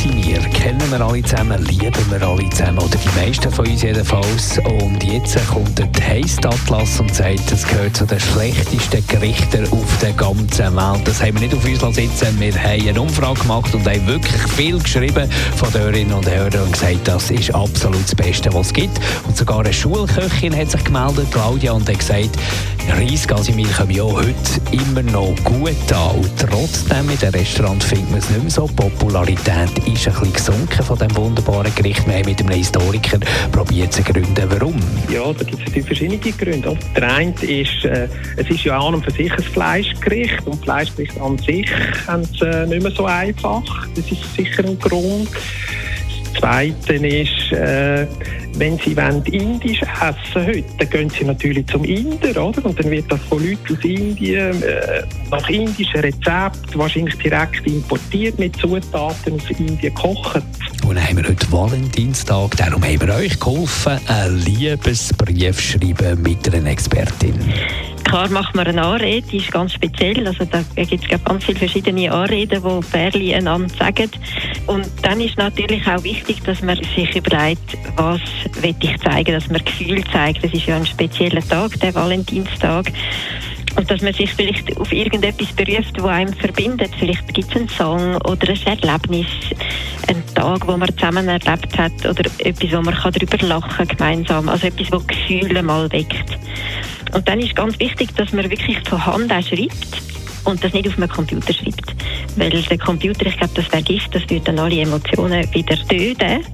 Reis Casimir kennen wir alle zusammen, lieben wir alle zusammen, oder die meisten von uns jedenfalls. Und jetzt kommt der Taste Atlas und sagt, es gehört zu den schlechtesten Gerichten auf der ganzen Welt. Das haben wir nicht auf uns sitzen Wir haben eine Umfrage gemacht und haben wirklich viel geschrieben von den Hörerinnen und Hörern und gesagt, das ist absolut das Beste, was es gibt. Und sogar eine Schulköchin hat sich gemeldet, Claudia, und hat gesagt, Reis Casimir kommen ja heute immer noch gut an. Und trotzdem in den Restaurant findet man es nicht mehr so Popularität ist ein bisschen gesunken von diesem wunderbaren Gericht. Wir haben mit einem Historiker probiert zu gründen, warum. Ja, da gibt es verschiedene Gründe. Der eine ist, äh, es ist ja an und für sich ein Fleischgericht und Fleischgericht an sich haben es äh, nicht mehr so einfach. Das ist sicher ein Grund. Das Zweite ist, äh, wenn Sie wollen, indisch essen heute, dann gehen Sie natürlich zum Inder, oder? Und dann wird das von Leuten aus Indien äh, nach indischen Rezepten wahrscheinlich direkt importiert mit Zutaten aus Indien gekocht. Und dann haben wir heute Valentinstag, darum haben wir euch geholfen, einen Liebesbrief schreiben mit einer Expertin. Klar macht man eine Anrede, die ist ganz speziell. Also da gibt es ganz viele verschiedene Anreden, die Pärchen einander sagen. Und dann ist natürlich auch wichtig, dass man sich überlegt, was will ich zeigen, dass man Gefühl zeigt. Das ist ja ein spezieller Tag, der Valentinstag. Und dass man sich vielleicht auf irgendetwas beruft, das einem verbindet. Vielleicht gibt es einen Song oder ein Erlebnis, einen Tag, wo man zusammen erlebt hat oder etwas, wo man darüber lachen kann gemeinsam. Also etwas, das Gefühle mal weckt. Und dann ist ganz wichtig, dass man wirklich von Hand auch schreibt und das nicht auf einem Computer schreibt. Weil der Computer, ich glaube, das vergisst, das würde dann alle Emotionen wieder töten.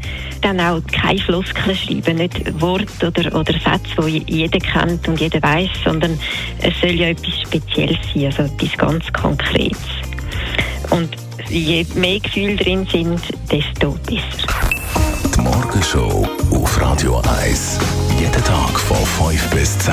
Dann auch keine Floskeln schreiben, nicht Worte oder, oder Sätze, die jeder kennt und jeder weiß, sondern es soll ja etwas Spezielles sein, also etwas ganz Konkretes. Und je mehr Gefühle drin sind, desto besser. Die Morgenshow auf Radio 1. Jeden Tag von 5 bis 10.